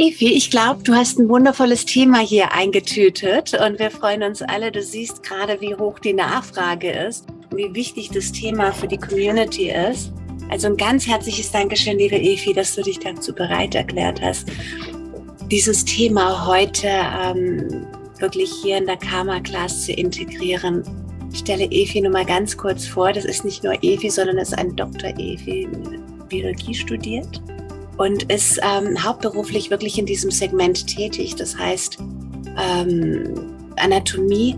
Evi, ich glaube, du hast ein wundervolles Thema hier eingetütet und wir freuen uns alle. Du siehst gerade, wie hoch die Nachfrage ist und wie wichtig das Thema für die Community ist. Also ein ganz herzliches Dankeschön, liebe Evi, dass du dich dazu bereit erklärt hast, dieses Thema heute ähm, wirklich hier in der Karma Class zu integrieren. Ich stelle Evi nur mal ganz kurz vor. Das ist nicht nur Evi, sondern es ist ein Dr. Evi, Biologie studiert und ist ähm, hauptberuflich wirklich in diesem Segment tätig. Das heißt, ähm, Anatomie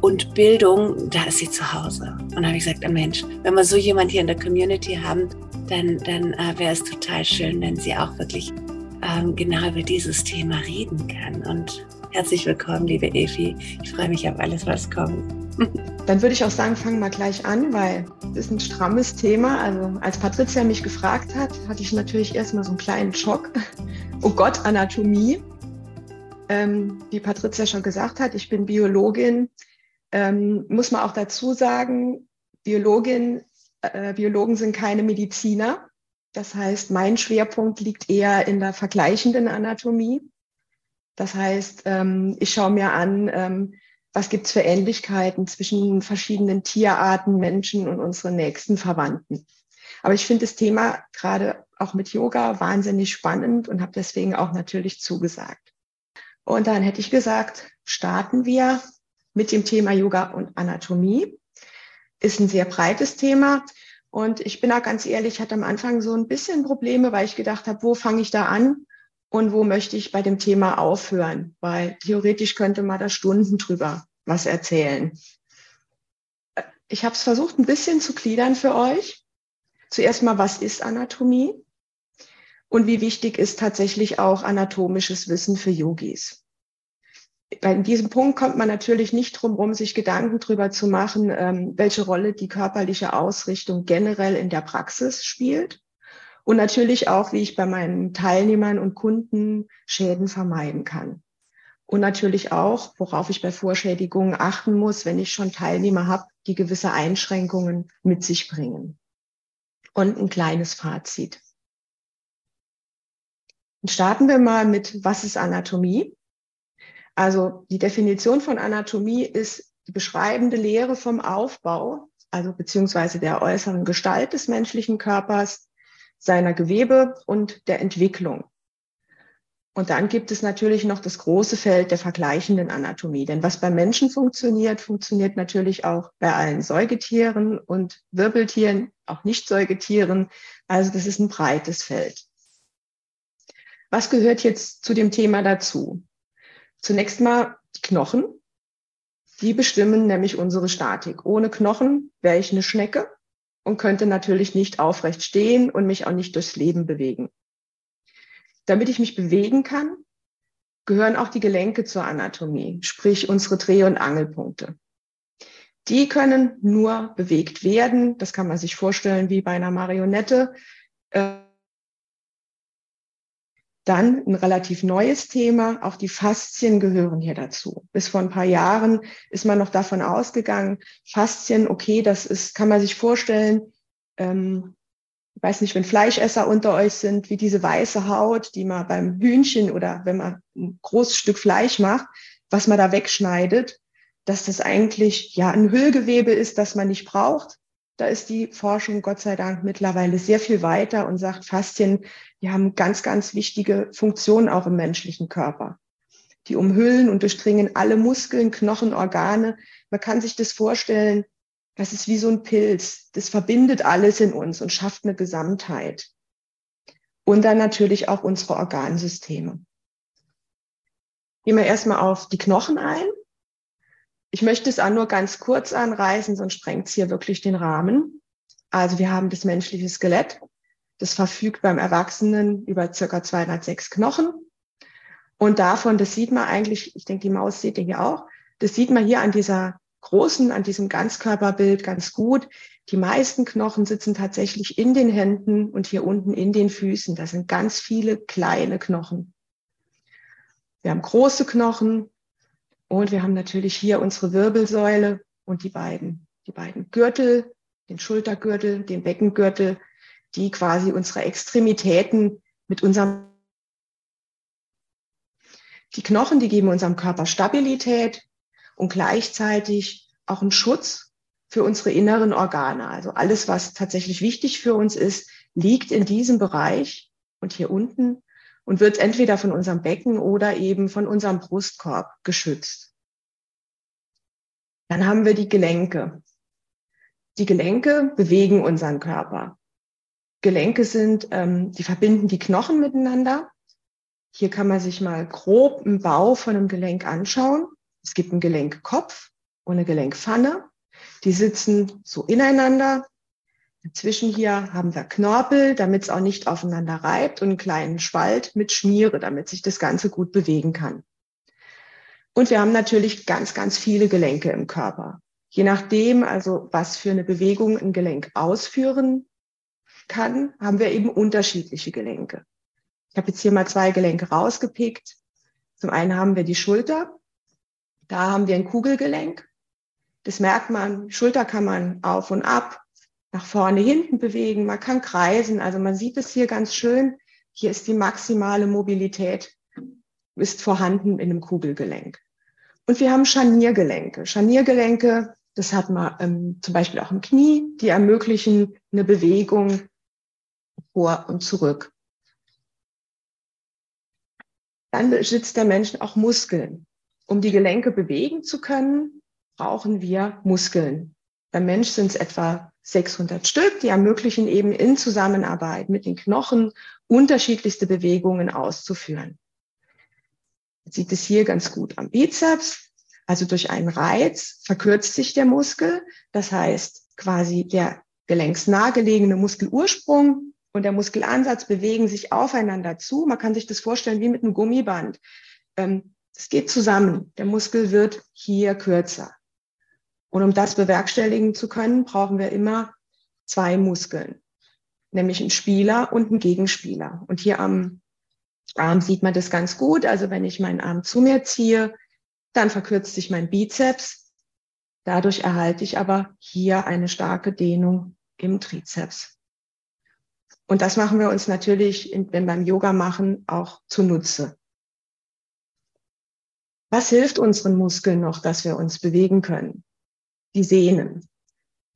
und Bildung, da ist sie zu Hause. Und da habe ich gesagt, Mensch, wenn wir so jemand hier in der Community haben, dann, dann äh, wäre es total schön, wenn sie auch wirklich ähm, genau über dieses Thema reden kann. Und herzlich willkommen, liebe Evi. Ich freue mich auf alles, was kommt. Dann würde ich auch sagen, fangen wir gleich an, weil es ist ein strammes Thema. Also als Patricia mich gefragt hat, hatte ich natürlich erstmal so einen kleinen Schock. Oh Gott, Anatomie. Ähm, wie Patricia schon gesagt hat, ich bin Biologin. Ähm, muss man auch dazu sagen, Biologin, äh, Biologen sind keine Mediziner. Das heißt, mein Schwerpunkt liegt eher in der vergleichenden Anatomie. Das heißt, ähm, ich schaue mir an, ähm, was gibt es für Ähnlichkeiten zwischen verschiedenen Tierarten, Menschen und unseren nächsten Verwandten. Aber ich finde das Thema gerade auch mit Yoga wahnsinnig spannend und habe deswegen auch natürlich zugesagt. Und dann hätte ich gesagt, starten wir mit dem Thema Yoga und Anatomie. Ist ein sehr breites Thema. Und ich bin auch ganz ehrlich, ich hatte am Anfang so ein bisschen Probleme, weil ich gedacht habe, wo fange ich da an? Und wo möchte ich bei dem Thema aufhören, weil theoretisch könnte man da Stunden drüber was erzählen. Ich habe es versucht, ein bisschen zu gliedern für euch. Zuerst mal, was ist Anatomie und wie wichtig ist tatsächlich auch anatomisches Wissen für Yogis. In diesem Punkt kommt man natürlich nicht drum herum, sich Gedanken darüber zu machen, ähm, welche Rolle die körperliche Ausrichtung generell in der Praxis spielt und natürlich auch, wie ich bei meinen Teilnehmern und Kunden Schäden vermeiden kann. Und natürlich auch, worauf ich bei Vorschädigungen achten muss, wenn ich schon Teilnehmer habe, die gewisse Einschränkungen mit sich bringen. Und ein kleines Fazit. Dann starten wir mal mit, was ist Anatomie? Also die Definition von Anatomie ist die beschreibende Lehre vom Aufbau, also beziehungsweise der äußeren Gestalt des menschlichen Körpers, seiner Gewebe und der Entwicklung. Und dann gibt es natürlich noch das große Feld der vergleichenden Anatomie. Denn was bei Menschen funktioniert, funktioniert natürlich auch bei allen Säugetieren und Wirbeltieren, auch Nicht-Säugetieren. Also das ist ein breites Feld. Was gehört jetzt zu dem Thema dazu? Zunächst mal die Knochen. Die bestimmen nämlich unsere Statik. Ohne Knochen wäre ich eine Schnecke und könnte natürlich nicht aufrecht stehen und mich auch nicht durchs Leben bewegen. Damit ich mich bewegen kann, gehören auch die Gelenke zur Anatomie, sprich unsere Dreh- und Angelpunkte. Die können nur bewegt werden. Das kann man sich vorstellen wie bei einer Marionette. Dann ein relativ neues Thema, auch die Faszien gehören hier dazu. Bis vor ein paar Jahren ist man noch davon ausgegangen, Faszien, okay, das ist, kann man sich vorstellen, ähm, ich weiß nicht, wenn Fleischesser unter euch sind, wie diese weiße Haut, die man beim Hühnchen oder wenn man ein großes Stück Fleisch macht, was man da wegschneidet, dass das eigentlich ja ein Hüllgewebe ist, das man nicht braucht. Da ist die Forschung Gott sei Dank mittlerweile sehr viel weiter und sagt, Faszien, die haben ganz, ganz wichtige Funktionen auch im menschlichen Körper. Die umhüllen und durchdringen alle Muskeln, Knochen, Organe. Man kann sich das vorstellen, das ist wie so ein Pilz. Das verbindet alles in uns und schafft eine Gesamtheit. Und dann natürlich auch unsere Organsysteme. Gehen wir erstmal auf die Knochen ein. Ich möchte es auch nur ganz kurz anreißen, sonst sprengt es hier wirklich den Rahmen. Also wir haben das menschliche Skelett. Das verfügt beim Erwachsenen über circa 206 Knochen. Und davon, das sieht man eigentlich, ich denke, die Maus seht ihr hier auch, das sieht man hier an dieser großen, an diesem Ganzkörperbild ganz gut. Die meisten Knochen sitzen tatsächlich in den Händen und hier unten in den Füßen. Das sind ganz viele kleine Knochen. Wir haben große Knochen, und wir haben natürlich hier unsere Wirbelsäule und die beiden, die beiden Gürtel, den Schultergürtel, den Beckengürtel, die quasi unsere Extremitäten mit unserem Die Knochen, die geben unserem Körper Stabilität und gleichzeitig auch einen Schutz für unsere inneren Organe. Also alles, was tatsächlich wichtig für uns ist, liegt in diesem Bereich und hier unten und wird entweder von unserem Becken oder eben von unserem Brustkorb geschützt. Dann haben wir die Gelenke. Die Gelenke bewegen unseren Körper. Gelenke sind, ähm, die verbinden die Knochen miteinander. Hier kann man sich mal grob einen Bau von einem Gelenk anschauen. Es gibt einen Gelenkkopf und eine Gelenkpfanne. Die sitzen so ineinander. Dazwischen hier haben wir Knorpel, damit es auch nicht aufeinander reibt und einen kleinen Spalt mit Schmiere, damit sich das Ganze gut bewegen kann. Und wir haben natürlich ganz, ganz viele Gelenke im Körper. Je nachdem, also was für eine Bewegung ein Gelenk ausführen kann, haben wir eben unterschiedliche Gelenke. Ich habe jetzt hier mal zwei Gelenke rausgepickt. Zum einen haben wir die Schulter. Da haben wir ein Kugelgelenk. Das merkt man. Schulter kann man auf und ab, nach vorne, hinten bewegen. Man kann kreisen. Also man sieht es hier ganz schön. Hier ist die maximale Mobilität ist vorhanden in einem Kugelgelenk. Und wir haben Scharniergelenke. Scharniergelenke, das hat man ähm, zum Beispiel auch im Knie, die ermöglichen eine Bewegung vor und zurück. Dann besitzt der Mensch auch Muskeln. Um die Gelenke bewegen zu können, brauchen wir Muskeln. Beim Mensch sind es etwa 600 Stück, die ermöglichen eben in Zusammenarbeit mit den Knochen unterschiedlichste Bewegungen auszuführen. Man sieht es hier ganz gut am Bizeps. Also durch einen Reiz verkürzt sich der Muskel. Das heißt, quasi der gelenksnah gelegene Muskelursprung und der Muskelansatz bewegen sich aufeinander zu. Man kann sich das vorstellen wie mit einem Gummiband. Ähm, es geht zusammen. Der Muskel wird hier kürzer. Und um das bewerkstelligen zu können, brauchen wir immer zwei Muskeln, nämlich einen Spieler und einen Gegenspieler. Und hier am Arm sieht man das ganz gut. Also wenn ich meinen Arm zu mir ziehe, dann verkürzt sich mein Bizeps. Dadurch erhalte ich aber hier eine starke Dehnung im Trizeps. Und das machen wir uns natürlich, wenn beim Yoga machen, auch zunutze. Was hilft unseren Muskeln noch, dass wir uns bewegen können? Die Sehnen.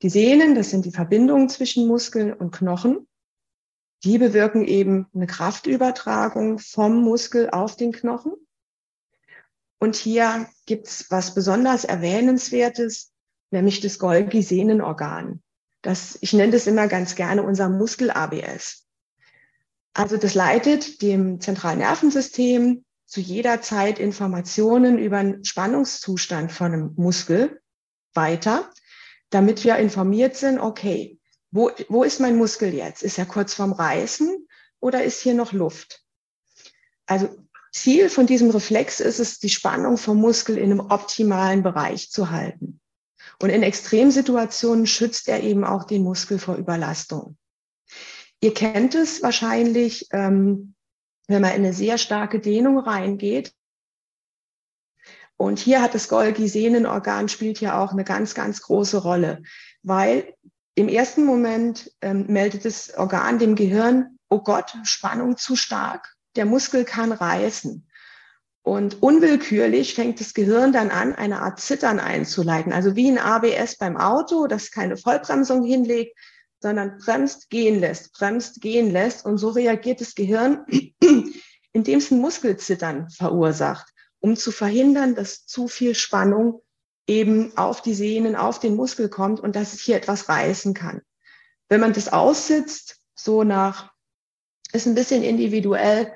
Die Sehnen, das sind die Verbindungen zwischen Muskeln und Knochen. Die bewirken eben eine Kraftübertragung vom Muskel auf den Knochen. Und hier gibt's was besonders Erwähnenswertes, nämlich das Golgi-Sehnenorgan. Das, ich nenne das immer ganz gerne unser Muskel-ABS. Also das leitet dem zentralen Nervensystem zu jeder Zeit Informationen über den Spannungszustand von einem Muskel weiter, damit wir informiert sind, okay, wo, wo ist mein Muskel jetzt? Ist er kurz vorm Reißen oder ist hier noch Luft? Also Ziel von diesem Reflex ist es, die Spannung vom Muskel in einem optimalen Bereich zu halten. Und in Extremsituationen schützt er eben auch den Muskel vor Überlastung. Ihr kennt es wahrscheinlich, ähm, wenn man in eine sehr starke Dehnung reingeht. Und hier hat das Golgi-Sehnenorgan spielt ja auch eine ganz, ganz große Rolle, weil im ersten Moment ähm, meldet das Organ dem Gehirn, oh Gott, Spannung zu stark, der Muskel kann reißen. Und unwillkürlich fängt das Gehirn dann an, eine Art Zittern einzuleiten. Also wie ein ABS beim Auto, das keine Vollbremsung hinlegt, sondern bremst, gehen lässt, bremst, gehen lässt. Und so reagiert das Gehirn, indem es ein Muskelzittern verursacht, um zu verhindern, dass zu viel Spannung eben auf die Sehnen, auf den Muskel kommt und dass es hier etwas reißen kann. Wenn man das aussitzt, so nach, ist ein bisschen individuell,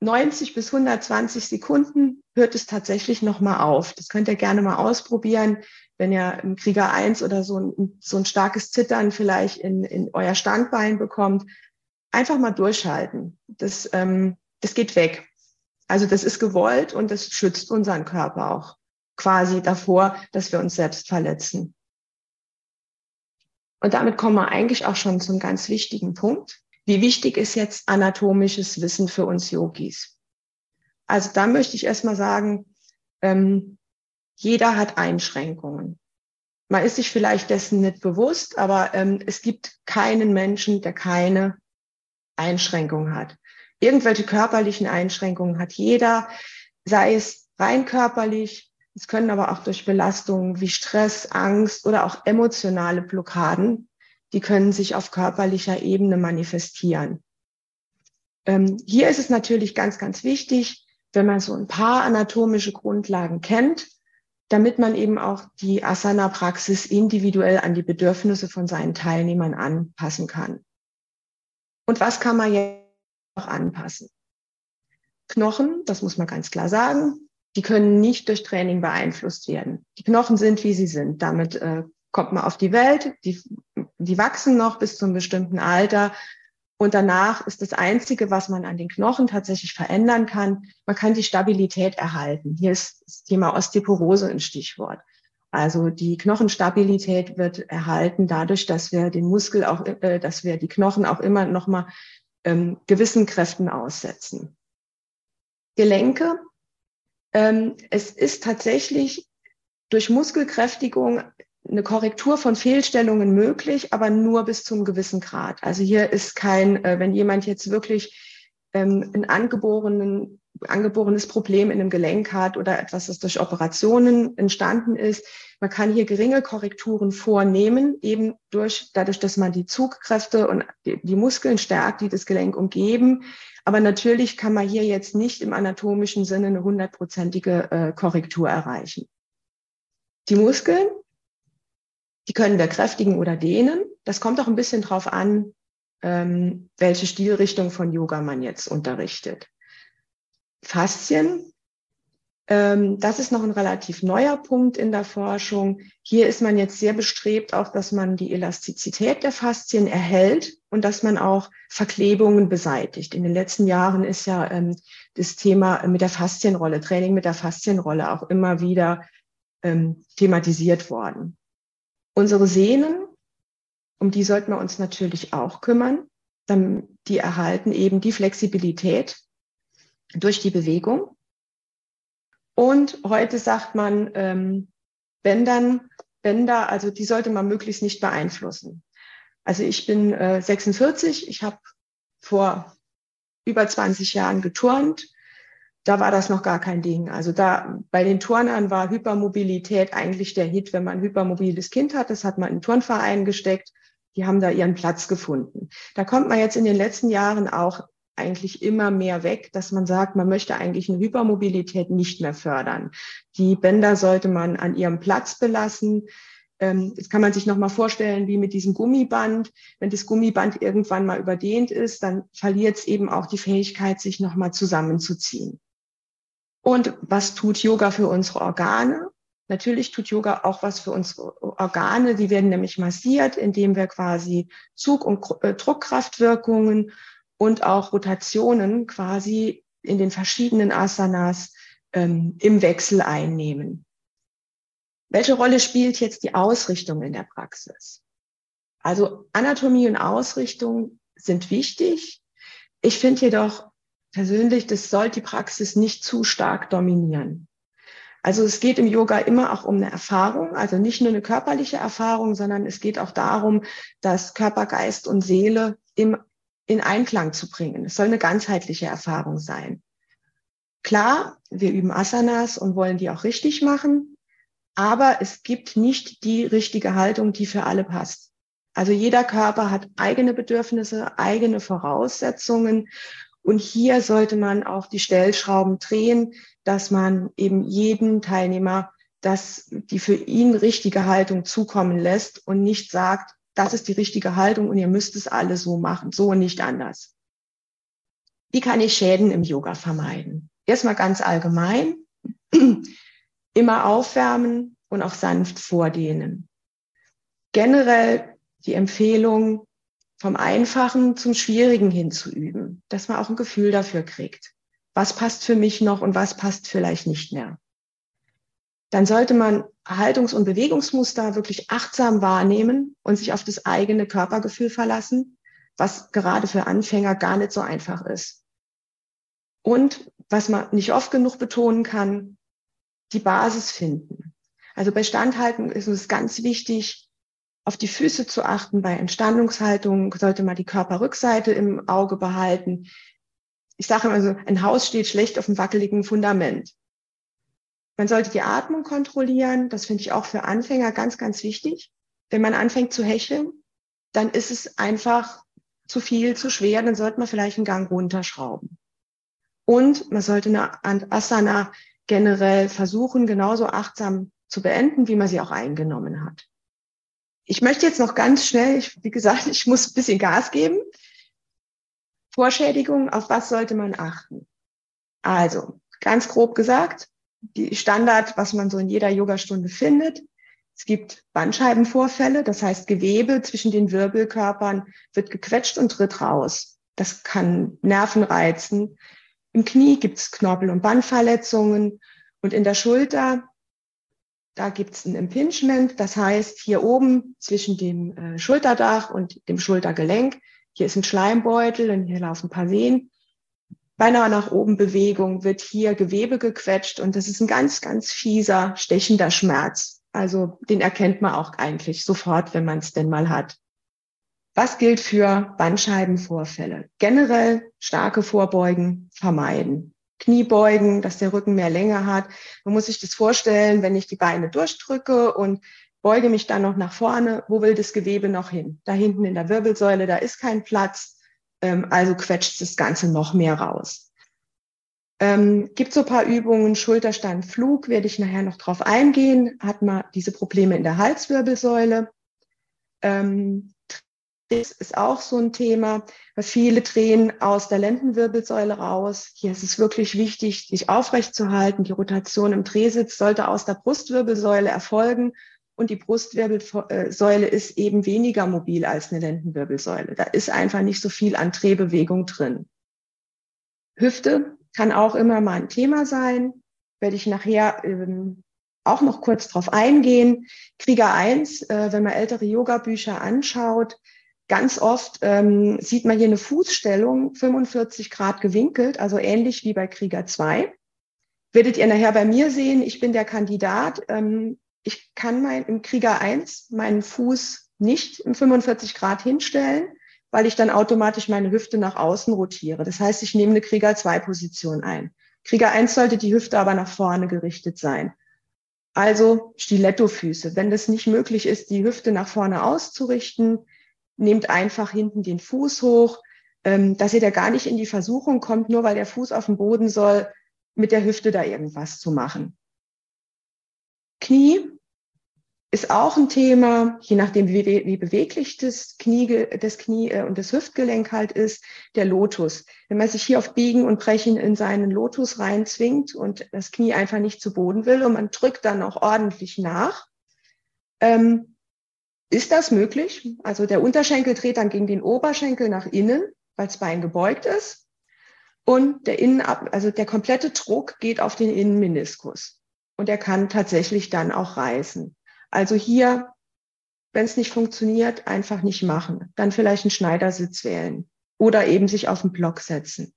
90 bis 120 Sekunden hört es tatsächlich nochmal auf. Das könnt ihr gerne mal ausprobieren, wenn ihr im Krieger 1 oder so ein, so ein starkes Zittern vielleicht in, in euer Standbein bekommt. Einfach mal durchhalten. Das, ähm, das geht weg. Also das ist gewollt und das schützt unseren Körper auch quasi davor, dass wir uns selbst verletzen. Und damit kommen wir eigentlich auch schon zum ganz wichtigen Punkt. Wie wichtig ist jetzt anatomisches Wissen für uns Yogis? Also da möchte ich erstmal sagen, ähm, jeder hat Einschränkungen. Man ist sich vielleicht dessen nicht bewusst, aber ähm, es gibt keinen Menschen, der keine Einschränkung hat. Irgendwelche körperlichen Einschränkungen hat jeder. sei es rein körperlich, es können aber auch durch Belastungen wie Stress, Angst oder auch emotionale Blockaden, die können sich auf körperlicher Ebene manifestieren. Ähm, hier ist es natürlich ganz, ganz wichtig, wenn man so ein paar anatomische Grundlagen kennt, damit man eben auch die Asana-Praxis individuell an die Bedürfnisse von seinen Teilnehmern anpassen kann. Und was kann man jetzt anpassen? Knochen, das muss man ganz klar sagen, die können nicht durch Training beeinflusst werden. Die Knochen sind, wie sie sind. Damit äh, kommt man auf die Welt, die, die wachsen noch bis zu einem bestimmten Alter. Und danach ist das Einzige, was man an den Knochen tatsächlich verändern kann, man kann die Stabilität erhalten. Hier ist das Thema Osteoporose ein Stichwort. Also die Knochenstabilität wird erhalten dadurch, dass wir den Muskel auch, äh, dass wir die Knochen auch immer noch mal ähm, gewissen Kräften aussetzen. Gelenke. Ähm, es ist tatsächlich durch Muskelkräftigung eine Korrektur von Fehlstellungen möglich, aber nur bis zum gewissen Grad. Also hier ist kein, äh, wenn jemand jetzt wirklich ähm, ein angeborenen, angeborenes Problem in einem Gelenk hat oder etwas, das durch Operationen entstanden ist, man kann hier geringe Korrekturen vornehmen, eben durch, dadurch, dass man die Zugkräfte und die, die Muskeln stärkt, die das Gelenk umgeben. Aber natürlich kann man hier jetzt nicht im anatomischen Sinne eine hundertprozentige äh, Korrektur erreichen. Die Muskeln die können wir kräftigen oder dehnen. Das kommt auch ein bisschen drauf an, ähm, welche Stilrichtung von Yoga man jetzt unterrichtet. Faszien, ähm, das ist noch ein relativ neuer Punkt in der Forschung. Hier ist man jetzt sehr bestrebt, auch dass man die Elastizität der Faszien erhält und dass man auch Verklebungen beseitigt. In den letzten Jahren ist ja ähm, das Thema mit der Faszienrolle, Training mit der Faszienrolle auch immer wieder ähm, thematisiert worden. Unsere Sehnen, um die sollten wir uns natürlich auch kümmern. Die erhalten eben die Flexibilität durch die Bewegung. Und heute sagt man, ähm, Bändern, Bänder, also die sollte man möglichst nicht beeinflussen. Also ich bin äh, 46, ich habe vor über 20 Jahren geturnt da war das noch gar kein Ding. Also da bei den Turnern war Hypermobilität eigentlich der Hit, wenn man ein hypermobiles Kind hat. Das hat man in Turnverein gesteckt. Die haben da ihren Platz gefunden. Da kommt man jetzt in den letzten Jahren auch eigentlich immer mehr weg, dass man sagt, man möchte eigentlich eine Hypermobilität nicht mehr fördern. Die Bänder sollte man an ihrem Platz belassen. Ähm, jetzt kann man sich noch mal vorstellen, wie mit diesem Gummiband. Wenn das Gummiband irgendwann mal überdehnt ist, dann verliert es eben auch die Fähigkeit, sich noch mal zusammenzuziehen. Und was tut Yoga für unsere Organe? Natürlich tut Yoga auch was für unsere Organe. Die werden nämlich massiert, indem wir quasi Zug- und äh, Druckkraftwirkungen und auch Rotationen quasi in den verschiedenen Asanas ähm, im Wechsel einnehmen. Welche Rolle spielt jetzt die Ausrichtung in der Praxis? Also Anatomie und Ausrichtung sind wichtig. Ich finde jedoch persönlich, das soll die Praxis nicht zu stark dominieren. Also es geht im Yoga immer auch um eine Erfahrung, also nicht nur eine körperliche Erfahrung, sondern es geht auch darum, dass Körper, Geist und Seele im, in Einklang zu bringen. Es soll eine ganzheitliche Erfahrung sein. Klar, wir üben Asanas und wollen die auch richtig machen, aber es gibt nicht die richtige Haltung, die für alle passt. Also jeder Körper hat eigene Bedürfnisse, eigene Voraussetzungen und hier sollte man auch die Stellschrauben drehen, dass man eben jeden Teilnehmer das, die für ihn richtige Haltung zukommen lässt und nicht sagt, das ist die richtige Haltung und ihr müsst es alle so machen, so und nicht anders. Wie kann ich Schäden im Yoga vermeiden? Erstmal ganz allgemein, immer aufwärmen und auch sanft vordehnen. Generell die Empfehlung, vom Einfachen zum Schwierigen hinzuüben, dass man auch ein Gefühl dafür kriegt. Was passt für mich noch und was passt vielleicht nicht mehr? Dann sollte man Haltungs- und Bewegungsmuster wirklich achtsam wahrnehmen und sich auf das eigene Körpergefühl verlassen, was gerade für Anfänger gar nicht so einfach ist. Und was man nicht oft genug betonen kann, die Basis finden. Also bei Standhalten ist es ganz wichtig, auf die Füße zu achten. Bei Entstandungshaltung sollte man die Körperrückseite im Auge behalten. ich sage immer so, ein Haus steht schlecht auf einem wackeligen Fundament. Man sollte die Atmung kontrollieren. Das finde ich auch für Anfänger ganz, ganz wichtig. Wenn man anfängt zu hecheln, dann ist es einfach zu viel, zu schwer. Dann sollte man vielleicht einen Gang runterschrauben. Und man sollte eine Asana generell versuchen, genauso achtsam zu beenden, wie man sie auch eingenommen hat. Ich möchte jetzt noch ganz schnell, ich, wie gesagt, ich muss ein bisschen Gas geben. Vorschädigung, auf was sollte man achten? Also, ganz grob gesagt, die Standard, was man so in jeder Yogastunde findet. Es gibt Bandscheibenvorfälle, das heißt Gewebe zwischen den Wirbelkörpern wird gequetscht und tritt raus. Das kann Nerven reizen. Im Knie gibt es Knorpel- und Bandverletzungen und in der Schulter, da gibt es ein Impingement, das heißt hier oben zwischen dem äh, Schulterdach und dem Schultergelenk, hier ist ein Schleimbeutel und hier laufen ein paar Venen bei einer nach oben Bewegung wird hier Gewebe gequetscht und das ist ein ganz, ganz fieser, stechender Schmerz. Also den erkennt man auch eigentlich sofort, wenn man es denn mal hat. Was gilt für Bandscheibenvorfälle? Generell starke Vorbeugen vermeiden. Kniebeugen, dass der Rücken mehr Länge hat. Man muss sich das vorstellen, wenn ich die Beine durchdrücke und beuge mich dann noch nach vorne, wo will das Gewebe noch hin? Da hinten in der Wirbelsäule, da ist kein Platz. Ähm, also quetscht das Ganze noch mehr raus. Ähm, gibt so ein paar Übungen, Schulterstand, Flug, werde ich nachher noch drauf eingehen. Hat man diese Probleme in der Halswirbelsäule. Ähm, das ist auch so ein Thema, weil viele drehen aus der Lendenwirbelsäule raus. Hier ist es wirklich wichtig, sich aufrecht zu halten. Die Rotation im Drehsitz sollte aus der Brustwirbelsäule erfolgen und die Brustwirbelsäule ist eben weniger mobil als eine Lendenwirbelsäule. Da ist einfach nicht so viel an Drehbewegung drin. Hüfte kann auch immer mal ein Thema sein. Werde ich nachher ähm, auch noch kurz drauf eingehen. Krieger 1, äh, wenn man ältere Yoga-Bücher anschaut, ganz oft ähm, sieht man hier eine Fußstellung 45 Grad gewinkelt, also ähnlich wie bei Krieger 2. Werdet ihr nachher bei mir sehen, ich bin der Kandidat. Ähm, ich kann mein, im Krieger 1 meinen Fuß nicht im 45 Grad hinstellen, weil ich dann automatisch meine Hüfte nach außen rotiere. Das heißt, ich nehme eine Krieger 2 Position ein. Krieger 1 sollte die Hüfte aber nach vorne gerichtet sein. Also Stilettofüße. Wenn das nicht möglich ist, die Hüfte nach vorne auszurichten, nehmt einfach hinten den Fuß hoch, ähm, dass ihr da gar nicht in die Versuchung kommt, nur weil der Fuß auf dem Boden soll, mit der Hüfte da irgendwas zu machen. Knie ist auch ein Thema, je nachdem, wie, wie beweglich das Knie, das Knie äh, und das Hüftgelenk halt ist, der Lotus. Wenn man sich hier auf Biegen und Brechen in seinen Lotus reinzwingt und das Knie einfach nicht zu Boden will und man drückt dann auch ordentlich nach, ähm, ist das möglich? Also der Unterschenkel dreht dann gegen den Oberschenkel nach innen, weil das Bein gebeugt ist. Und der Innen, also der komplette Druck geht auf den Innenmeniskus. Und er kann tatsächlich dann auch reißen. Also hier, wenn es nicht funktioniert, einfach nicht machen. Dann vielleicht einen Schneidersitz wählen oder eben sich auf den Block setzen.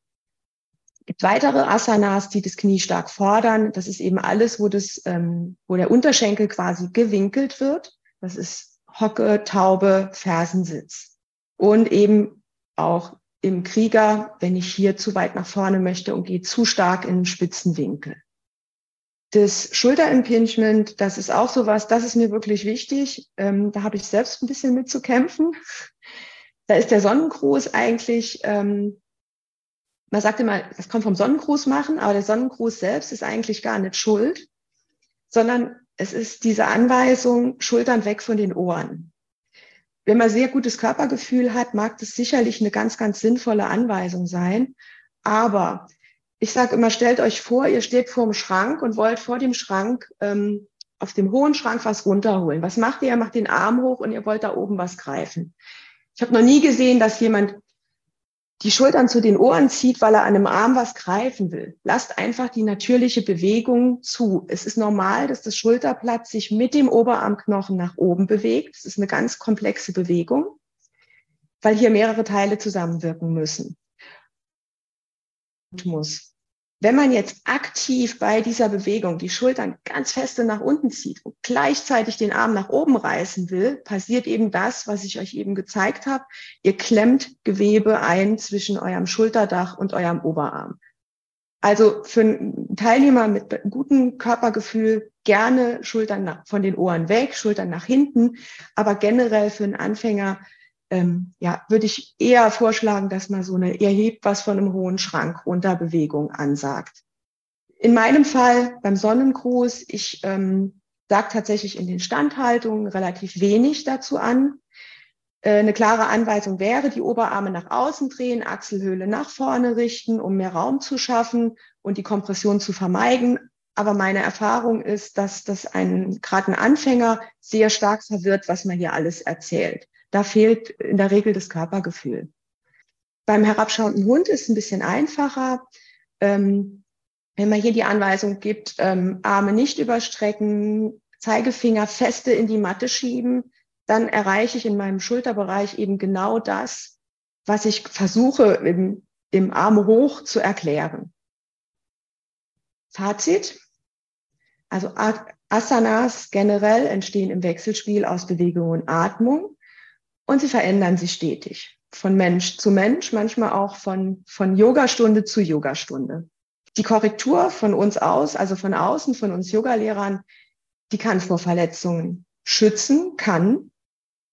Es gibt weitere Asanas, die das Knie stark fordern. Das ist eben alles, wo, das, ähm, wo der Unterschenkel quasi gewinkelt wird. Das ist Hocke, Taube, Fersensitz. Und eben auch im Krieger, wenn ich hier zu weit nach vorne möchte und gehe zu stark in den spitzen Winkel. Das Schulterimpingement, das ist auch sowas, das ist mir wirklich wichtig. Ähm, da habe ich selbst ein bisschen mit zu kämpfen. Da ist der Sonnengruß eigentlich, ähm, man sagt immer, das kommt vom Sonnengruß machen, aber der Sonnengruß selbst ist eigentlich gar nicht schuld, sondern es ist diese Anweisung, Schultern weg von den Ohren. Wenn man sehr gutes Körpergefühl hat, mag das sicherlich eine ganz, ganz sinnvolle Anweisung sein. Aber ich sage immer, stellt euch vor, ihr steht vor dem Schrank und wollt vor dem Schrank ähm, auf dem hohen Schrank was runterholen. Was macht ihr? Ihr macht den Arm hoch und ihr wollt da oben was greifen. Ich habe noch nie gesehen, dass jemand die Schultern zu den Ohren zieht, weil er an einem Arm was greifen will. Lasst einfach die natürliche Bewegung zu. Es ist normal, dass das Schulterblatt sich mit dem Oberarmknochen nach oben bewegt. Es ist eine ganz komplexe Bewegung, weil hier mehrere Teile zusammenwirken müssen. Muss. Wenn man jetzt aktiv bei dieser Bewegung die Schultern ganz feste nach unten zieht und gleichzeitig den Arm nach oben reißen will, passiert eben das, was ich euch eben gezeigt habe. Ihr klemmt Gewebe ein zwischen eurem Schulterdach und eurem Oberarm. Also für einen Teilnehmer mit gutem Körpergefühl gerne Schultern von den Ohren weg, Schultern nach hinten, aber generell für einen Anfänger ähm, ja, würde ich eher vorschlagen, dass man so eine, ihr hebt was von einem hohen Schrank runter Bewegung ansagt. In meinem Fall beim Sonnengruß, ich ähm, sage tatsächlich in den Standhaltungen relativ wenig dazu an. Äh, eine klare Anweisung wäre, die Oberarme nach außen drehen, Achselhöhle nach vorne richten, um mehr Raum zu schaffen und die Kompression zu vermeiden. Aber meine Erfahrung ist, dass das ein, gerade ein Anfänger sehr stark verwirrt, was man hier alles erzählt. Da fehlt in der Regel das Körpergefühl. Beim herabschauenden Hund ist es ein bisschen einfacher. Ähm, wenn man hier die Anweisung gibt, ähm, Arme nicht überstrecken, Zeigefinger feste in die Matte schieben, dann erreiche ich in meinem Schulterbereich eben genau das, was ich versuche im, im Arm hoch zu erklären. Fazit. Also Asanas generell entstehen im Wechselspiel aus Bewegung und Atmung und sie verändern sich stetig. Von Mensch zu Mensch, manchmal auch von, von Yogastunde zu Yogastunde. Die Korrektur von uns aus, also von außen, von uns Yogalehrern, die kann vor Verletzungen schützen, kann,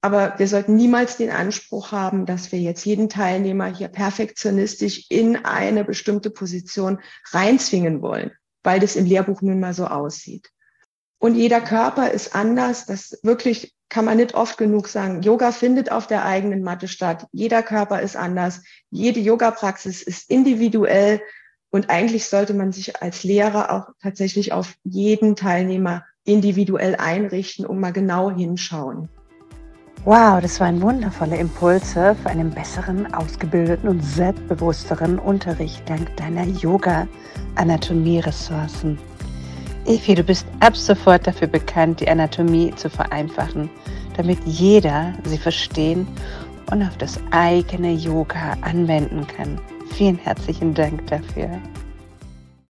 aber wir sollten niemals den Anspruch haben, dass wir jetzt jeden Teilnehmer hier perfektionistisch in eine bestimmte Position reinzwingen wollen, weil das im Lehrbuch nun mal so aussieht. Und jeder Körper ist anders. Das wirklich kann man nicht oft genug sagen. Yoga findet auf der eigenen Matte statt. Jeder Körper ist anders. Jede Yoga-Praxis ist individuell. Und eigentlich sollte man sich als Lehrer auch tatsächlich auf jeden Teilnehmer individuell einrichten und mal genau hinschauen. Wow, das waren wundervolle Impulse für einen besseren, ausgebildeten und selbstbewussteren Unterricht dank deiner Yoga-Anatomie-Ressourcen. Evi, du bist ab sofort dafür bekannt, die Anatomie zu vereinfachen, damit jeder sie verstehen und auf das eigene Yoga anwenden kann. Vielen herzlichen Dank dafür.